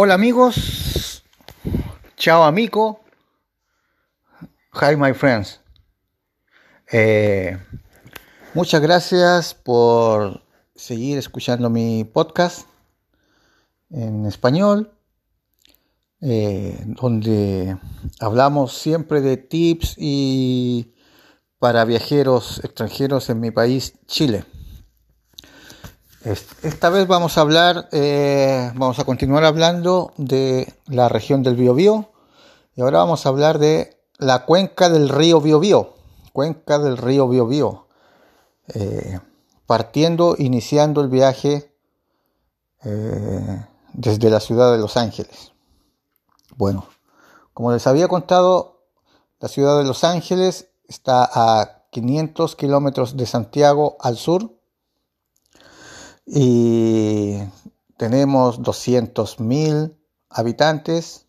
Hola amigos, chao amigo, hi my friends. Eh, muchas gracias por seguir escuchando mi podcast en español, eh, donde hablamos siempre de tips y para viajeros extranjeros en mi país, Chile. Esta vez vamos a hablar, eh, vamos a continuar hablando de la región del Biobío y ahora vamos a hablar de la cuenca del río Biobío, cuenca del río Biobío, eh, partiendo, iniciando el viaje eh, desde la ciudad de Los Ángeles. Bueno, como les había contado, la ciudad de Los Ángeles está a 500 kilómetros de Santiago al sur y tenemos 200.000 habitantes,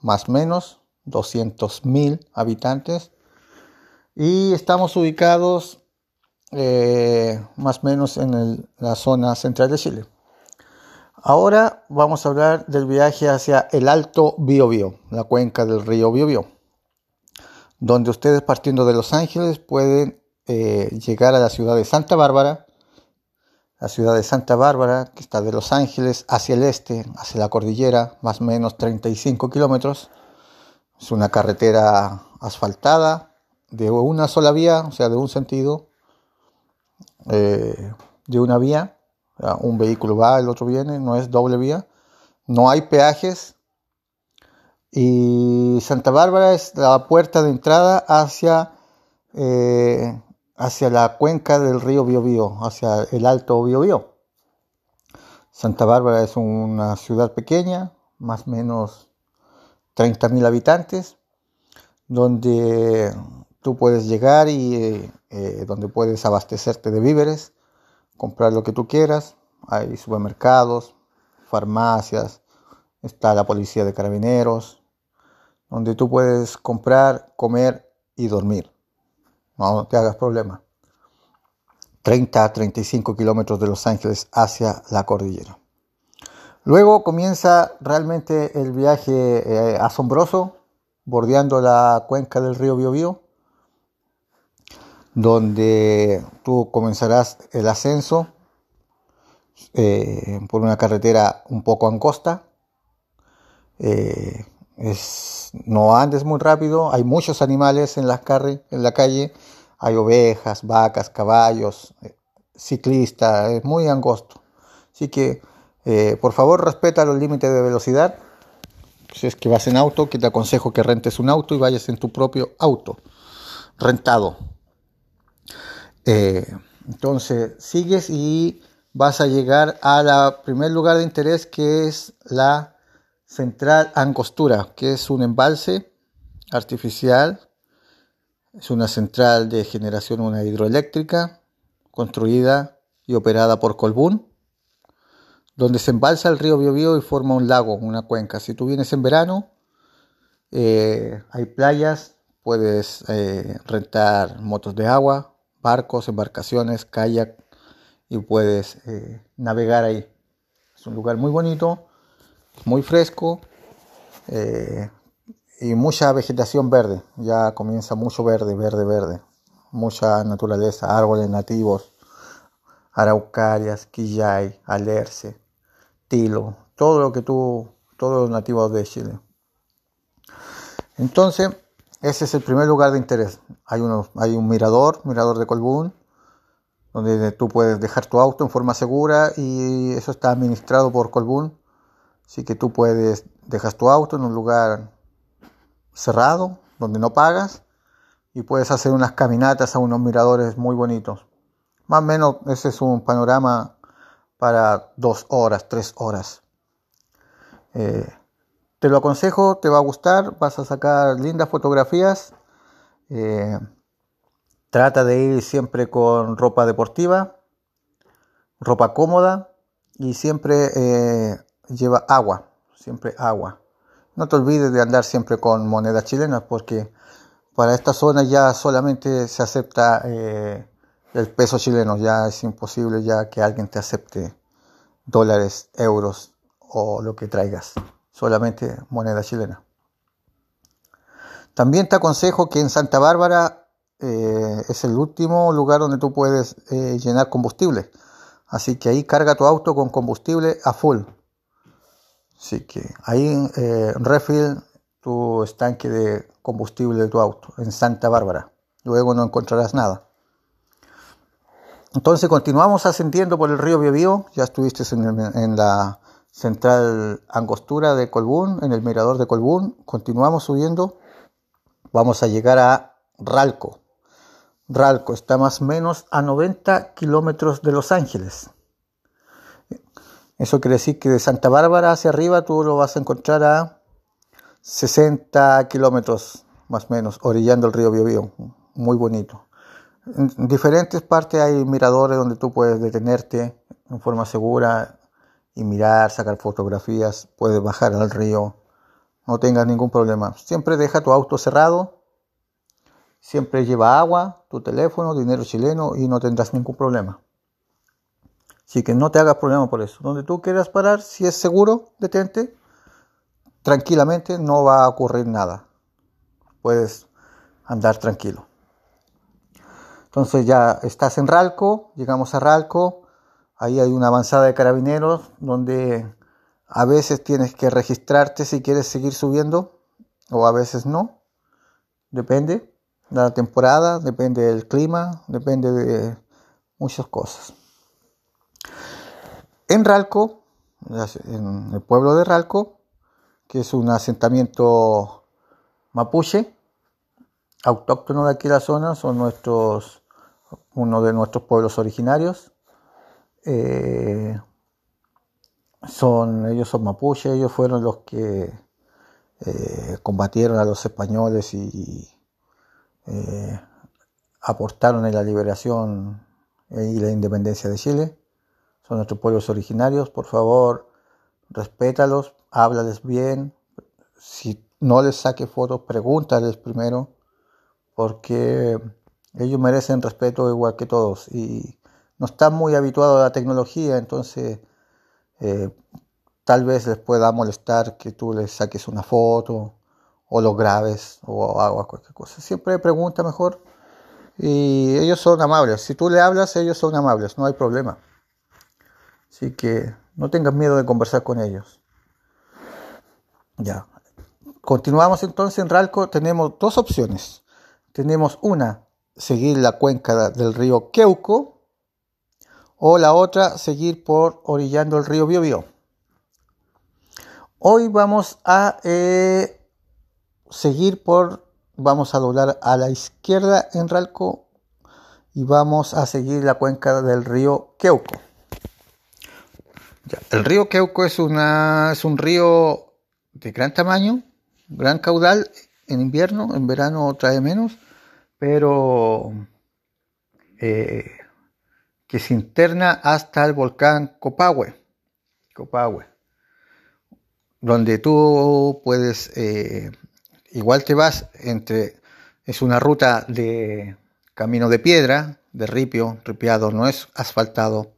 más o menos 200.000 habitantes, y estamos ubicados eh, más o menos en la zona central de Chile. Ahora vamos a hablar del viaje hacia el Alto Biobío, la cuenca del río Biobío, donde ustedes partiendo de Los Ángeles pueden eh, llegar a la ciudad de Santa Bárbara, la ciudad de Santa Bárbara, que está de Los Ángeles hacia el este, hacia la cordillera, más o menos 35 kilómetros. Es una carretera asfaltada de una sola vía, o sea, de un sentido, eh, de una vía. Un vehículo va, el otro viene, no es doble vía. No hay peajes. Y Santa Bárbara es la puerta de entrada hacia eh, hacia la cuenca del río Biobío, hacia el Alto Biobío. Santa Bárbara es una ciudad pequeña, más o menos 30.000 habitantes, donde tú puedes llegar y eh, donde puedes abastecerte de víveres, comprar lo que tú quieras. Hay supermercados, farmacias, está la policía de carabineros, donde tú puedes comprar, comer y dormir no te hagas problema. 30 a 35 kilómetros de Los Ángeles hacia la cordillera. Luego comienza realmente el viaje eh, asombroso, bordeando la cuenca del río Biobío, donde tú comenzarás el ascenso eh, por una carretera un poco angosta. Eh, no andes muy rápido, hay muchos animales en, las en la calle, hay ovejas, vacas, caballos, eh, ciclistas, es muy angosto. Así que, eh, por favor, respeta los límites de velocidad. Si es que vas en auto, que te aconsejo que rentes un auto y vayas en tu propio auto, rentado. Eh, entonces, sigues y vas a llegar al primer lugar de interés que es la Central Angostura, que es un embalse artificial, es una central de generación una hidroeléctrica construida y operada por Colbún, donde se embalsa el río Biobío y forma un lago, una cuenca. Si tú vienes en verano, eh, hay playas, puedes eh, rentar motos de agua, barcos, embarcaciones, kayak y puedes eh, navegar ahí. Es un lugar muy bonito muy fresco eh, y mucha vegetación verde. Ya comienza mucho verde, verde, verde. Mucha naturaleza, árboles nativos, araucarias, quillay, alerce, tilo, todo lo que tú, todos los nativos de Chile. Entonces, ese es el primer lugar de interés. Hay, uno, hay un mirador, mirador de Colbún, donde tú puedes dejar tu auto en forma segura y eso está administrado por Colbún Así que tú puedes, dejas tu auto en un lugar cerrado, donde no pagas, y puedes hacer unas caminatas a unos miradores muy bonitos. Más o menos ese es un panorama para dos horas, tres horas. Eh, te lo aconsejo, te va a gustar, vas a sacar lindas fotografías. Eh, trata de ir siempre con ropa deportiva, ropa cómoda y siempre eh, lleva agua, siempre agua. No te olvides de andar siempre con monedas chilenas porque para esta zona ya solamente se acepta eh, el peso chileno, ya es imposible ya que alguien te acepte dólares, euros o lo que traigas, solamente moneda chilena. También te aconsejo que en Santa Bárbara eh, es el último lugar donde tú puedes eh, llenar combustible. Así que ahí carga tu auto con combustible a full. Así que ahí eh, refill tu estanque de combustible de tu auto en Santa Bárbara. Luego no encontrarás nada. Entonces continuamos ascendiendo por el río Biobío. Ya estuviste en, la central Angostura de Colbún, en el mirador de Colbún. Continuamos subiendo. Vamos a llegar a Ralco. Ralco está más o menos a 90 kilómetros de Los Ángeles. Eso quiere decir que de Santa Bárbara hacia arriba tú lo vas a encontrar a 60 kilómetros más o menos, orillando el río Biobío. Muy bonito. En diferentes partes hay miradores donde tú puedes detenerte en forma segura y mirar, sacar fotografías, puedes bajar al río, no tengas ningún problema. Siempre deja tu auto cerrado, siempre lleva agua, tu teléfono, dinero chileno y no tendrás ningún problema. Así que no te hagas problema por eso. Donde tú quieras parar, si es seguro, detente. Tranquilamente no va a ocurrir nada. Puedes andar tranquilo. Entonces ya estás en Ralco, llegamos a Ralco, ahí hay una avanzada de carabineros donde a veces tienes que registrarte si quieres seguir subiendo o a veces no, depende de la temporada, depende del clima, depende de muchas cosas. En Ralco, en el pueblo de Ralco, que es un asentamiento mapuche, autóctono de aquí la zona, son nuestros uno de nuestros pueblos originarios. Eh, son, ellos son mapuches, ellos fueron los que eh, combatieron a los españoles y eh, aportaron en la liberación y la independencia de Chile. Son nuestros pueblos originarios, por favor, respétalos, háblales bien. Si no les saque fotos, pregúntales primero, porque ellos merecen respeto igual que todos y no están muy habituados a la tecnología, entonces eh, tal vez les pueda molestar que tú les saques una foto o lo grabes o hagas cualquier cosa. Siempre pregunta mejor y ellos son amables. Si tú le hablas, ellos son amables, no hay problema. Así que no tengas miedo de conversar con ellos. Ya. Continuamos entonces en Ralco. Tenemos dos opciones. Tenemos una, seguir la cuenca del río Queuco o la otra seguir por orillando el río Biobío. Hoy vamos a eh, seguir por, vamos a doblar a la izquierda en Ralco y vamos a seguir la cuenca del río Queuco. El río Queuco es, un río de gran tamaño, gran caudal en invierno, en verano trae menos pero eh, que se interna hasta el volcán Copahue, Copahue donde tú puedes, eh, igual te vas entre, es una ruta de camino de piedra, de ripio, ripiado, no es asfaltado,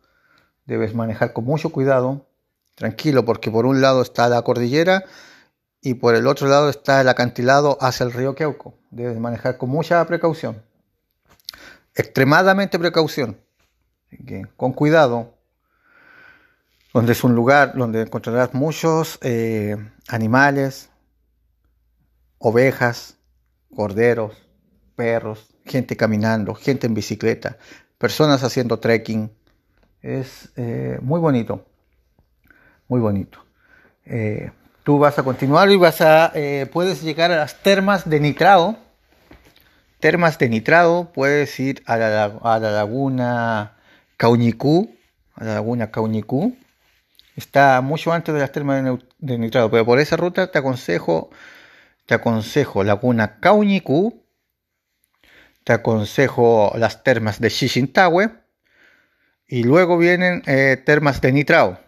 debes manejar con mucho cuidado, tranquilo, porque por un lado está la cordillera y por el otro lado está el acantilado hacia el río Queuco. Debes manejar con mucha precaución, extremadamente precaución, con cuidado, donde es un lugar donde encontrarás muchos eh, animales, ovejas, corderos, perros, gente caminando, gente en bicicleta, personas haciendo trekking. Es eh, muy bonito, muy bonito. Eh, Tú vas a continuar y vas a, eh, puedes llegar a las termas de nitrado. Termas de nitrado, puedes ir a la, a la laguna Cauñicú, a la laguna Cauñicú. Está mucho antes de las termas de, nitrado, pero por esa ruta te aconsejo, te aconsejo laguna Cauñicú, te aconsejo las termas de Xixintahue y luego vienen eh, termas de nitrado.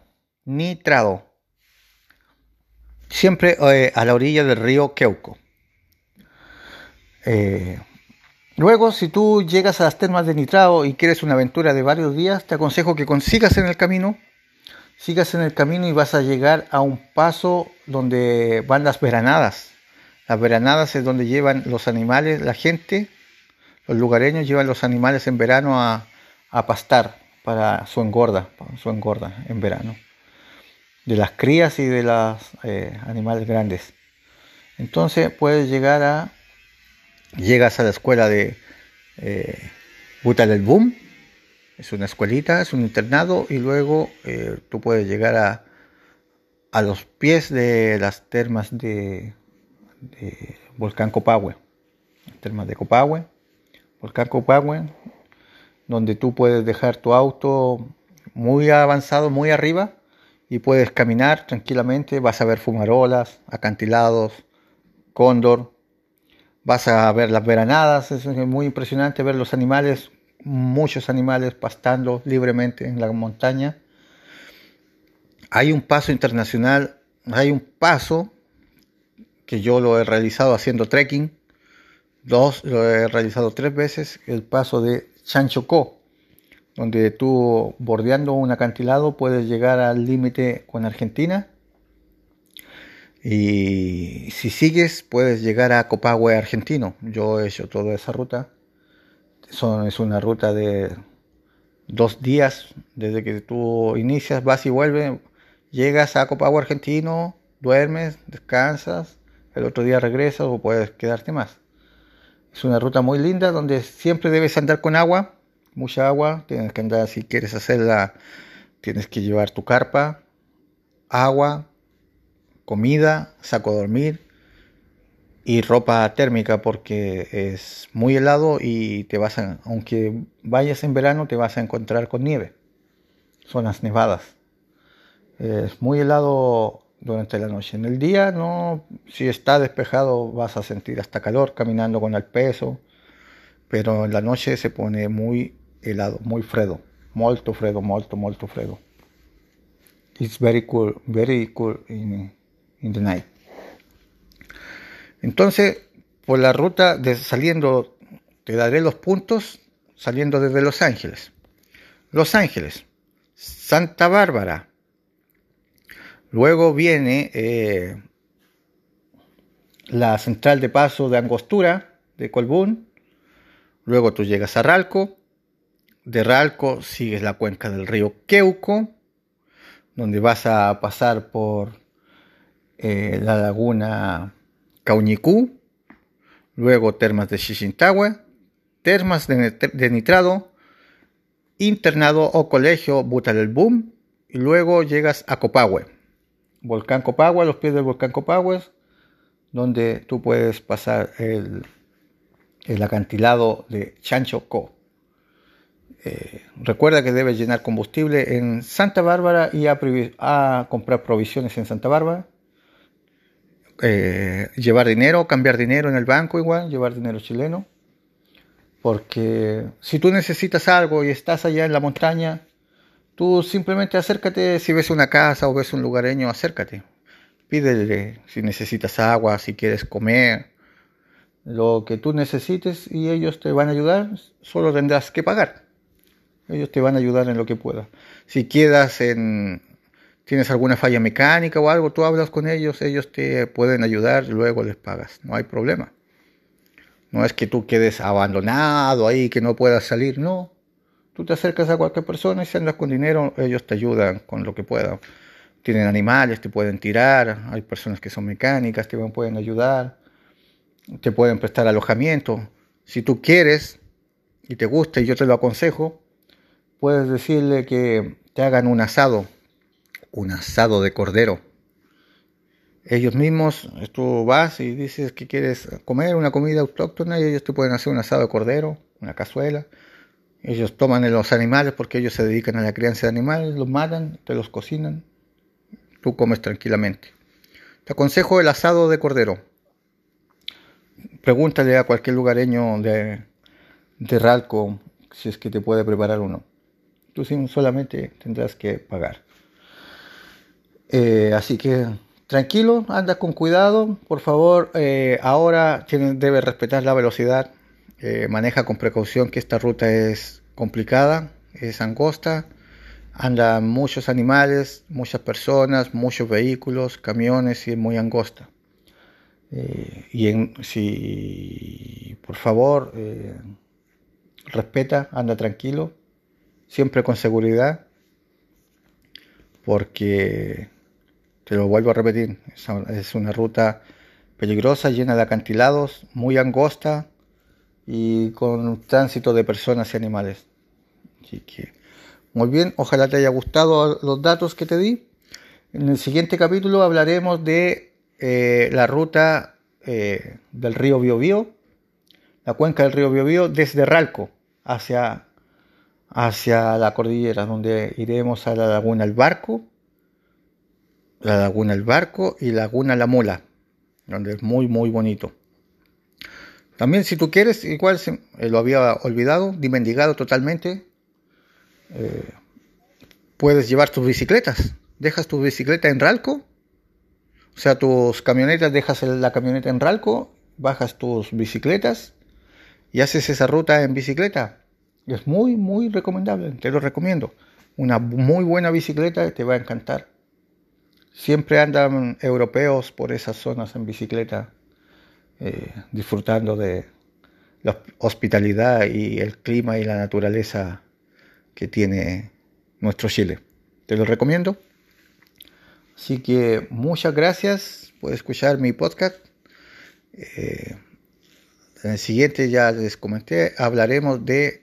Nitrado siempre eh, a la orilla del río Queuco. Eh, luego, si tú llegas a las termas de Nitrado y quieres una aventura de varios días, te aconsejo que consigas en el camino sigas en el camino y vas a llegar a un paso donde van las veranadas. Las veranadas es donde llevan los animales, la gente, los lugareños llevan los animales en verano a, pastar para su engorda, su engorda en verano. De las crías y de los eh, animales grandes. Entonces puedes llegar a, llegas a la escuela de eh, Buta del Boom, es una escuelita, es un internado y luego eh, tú puedes llegar a, a los pies de las termas de, Volcán Copahue, termas de Copahue, Volcán Copahue, donde tú puedes dejar tu auto muy avanzado, muy arriba y puedes caminar tranquilamente, vas a ver fumarolas, acantilados, cóndor, vas a ver las veranadas, es muy impresionante ver los animales, muchos animales pastando libremente en la montaña. Hay un paso internacional, hay un paso que yo lo he realizado haciendo trekking, dos, lo he realizado tres veces, el paso de Chanchocó, donde tú bordeando un acantilado puedes llegar al límite con Argentina y si sigues, puedes llegar a Copahue argentino. Yo he hecho toda esa ruta. es una ruta de dos días desde que tú inicias, vas y vuelves. Llegas a Copahue argentino, duermes, descansas, el otro día regresas o puedes quedarte más. Es una ruta muy linda donde siempre debes andar con agua, mucha agua. Tienes que andar, si quieres hacerla, tienes que llevar tu carpa, agua, comida, saco de dormir y ropa térmica porque es muy helado y te vas a, aunque vayas en verano te vas a encontrar con nieve, zonas nevadas. Es muy helado durante la noche. En el día no, si está despejado vas a sentir hasta calor caminando con el peso, pero en la noche se pone muy helado, muy fredo, molto fredo, molto molto fredo. It's very cool, very cool in in the night. Entonces, por la ruta saliendo, te daré los puntos saliendo desde Los Ángeles. Los Ángeles, Santa Bárbara. Luego viene eh, la central de paso de Angostura, de Colbún. Luego tú llegas a Ralco. De Ralco sigues la cuenca del río Queuco, donde vas a pasar por eh, la laguna Cauñicú, luego termas de Xixintahue, termas de, nitrado, internado o colegio Buta del Boom, y luego llegas a Copahue, volcán Copahue, los pies del volcán Copahue, donde tú puedes pasar el, el acantilado de Chancho Co. Eh, recuerda que debes llenar combustible en Santa Bárbara y a comprar provisiones en Santa Bárbara eh, llevar dinero, cambiar dinero en el banco igual, llevar dinero chileno. Porque si tú necesitas algo y estás allá en la montaña, tú simplemente acércate, si ves una casa o ves un lugareño, acércate. Pídele si necesitas agua, si quieres comer, lo que tú necesites y ellos te van a ayudar, solo tendrás que pagar. Ellos te van a ayudar en lo que puedas. Si quedas en, tienes alguna falla mecánica o algo, tú hablas con ellos, ellos te pueden ayudar, luego les pagas, no hay problema. No es que tú quedes abandonado ahí, que no puedas salir, no. Tú te acercas a cualquier persona y si andas con dinero, ellos te ayudan con lo que puedan. Tienen animales, te pueden tirar, hay personas que son mecánicas, te pueden ayudar, te pueden prestar alojamiento. Si tú quieres y te gusta y yo te lo aconsejo, puedes decirle que te hagan un asado un asado de cordero. Ellos toman los animales porque ellos se dedican a la crianza de animales, los matan, te los cocinan, tú comes tranquilamente. Te aconsejo el asado de cordero. Pregúntale a cualquier lugareño de, de Ralco si es que te puede preparar uno. Tú solamente tendrás que pagar. Eh, así que tranquilo, anda con cuidado, por favor. Eh, ahora debe respetar la velocidad, eh, maneja con precaución que esta ruta es complicada, es angosta, andan muchos animales, muchas personas, muchos vehículos, camiones y es muy angosta. Eh, y en, si por favor eh, respeta, anda tranquilo, siempre con seguridad, porque te lo vuelvo a repetir, es una ruta peligrosa, llena de acantilados, muy angosta y con tránsito de personas y animales. Así que, muy bien, ojalá te haya gustado los datos que te di. En el siguiente capítulo hablaremos de eh, la ruta eh, del río Biobío, la cuenca del río Biobío desde Ralco hacia, hacia la cordillera, donde iremos a la laguna El Barco, la laguna El Barco y laguna La Mula, donde es muy muy bonito. También si tú quieres, igual eh, lo había olvidado, dimendigado totalmente, eh, puedes llevar tus bicicletas. Dejas tu bicicleta en Ralco, o sea, tus camionetas, dejas la camioneta en Ralco, bajas tus bicicletas y haces esa ruta en bicicleta. Es muy, muy recomendable, te lo recomiendo. Una muy buena bicicleta te va a encantar. Siempre andan europeos por esas zonas en bicicleta eh, disfrutando de la hospitalidad y el clima y la naturaleza que tiene nuestro Chile. Te lo recomiendo. Así que muchas gracias por escuchar mi podcast. Eh, en el siguiente ya les comenté, hablaremos de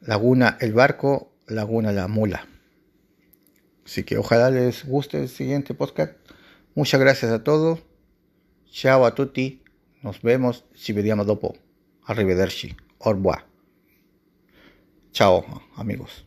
Laguna El Barco, Laguna La Mula. Así que ojalá les guste el siguiente podcast. Muchas gracias a todos. Chao a tutti. Nos vemos si vediamo dopo. Arrivederci. Au revoir. Ciao amigos.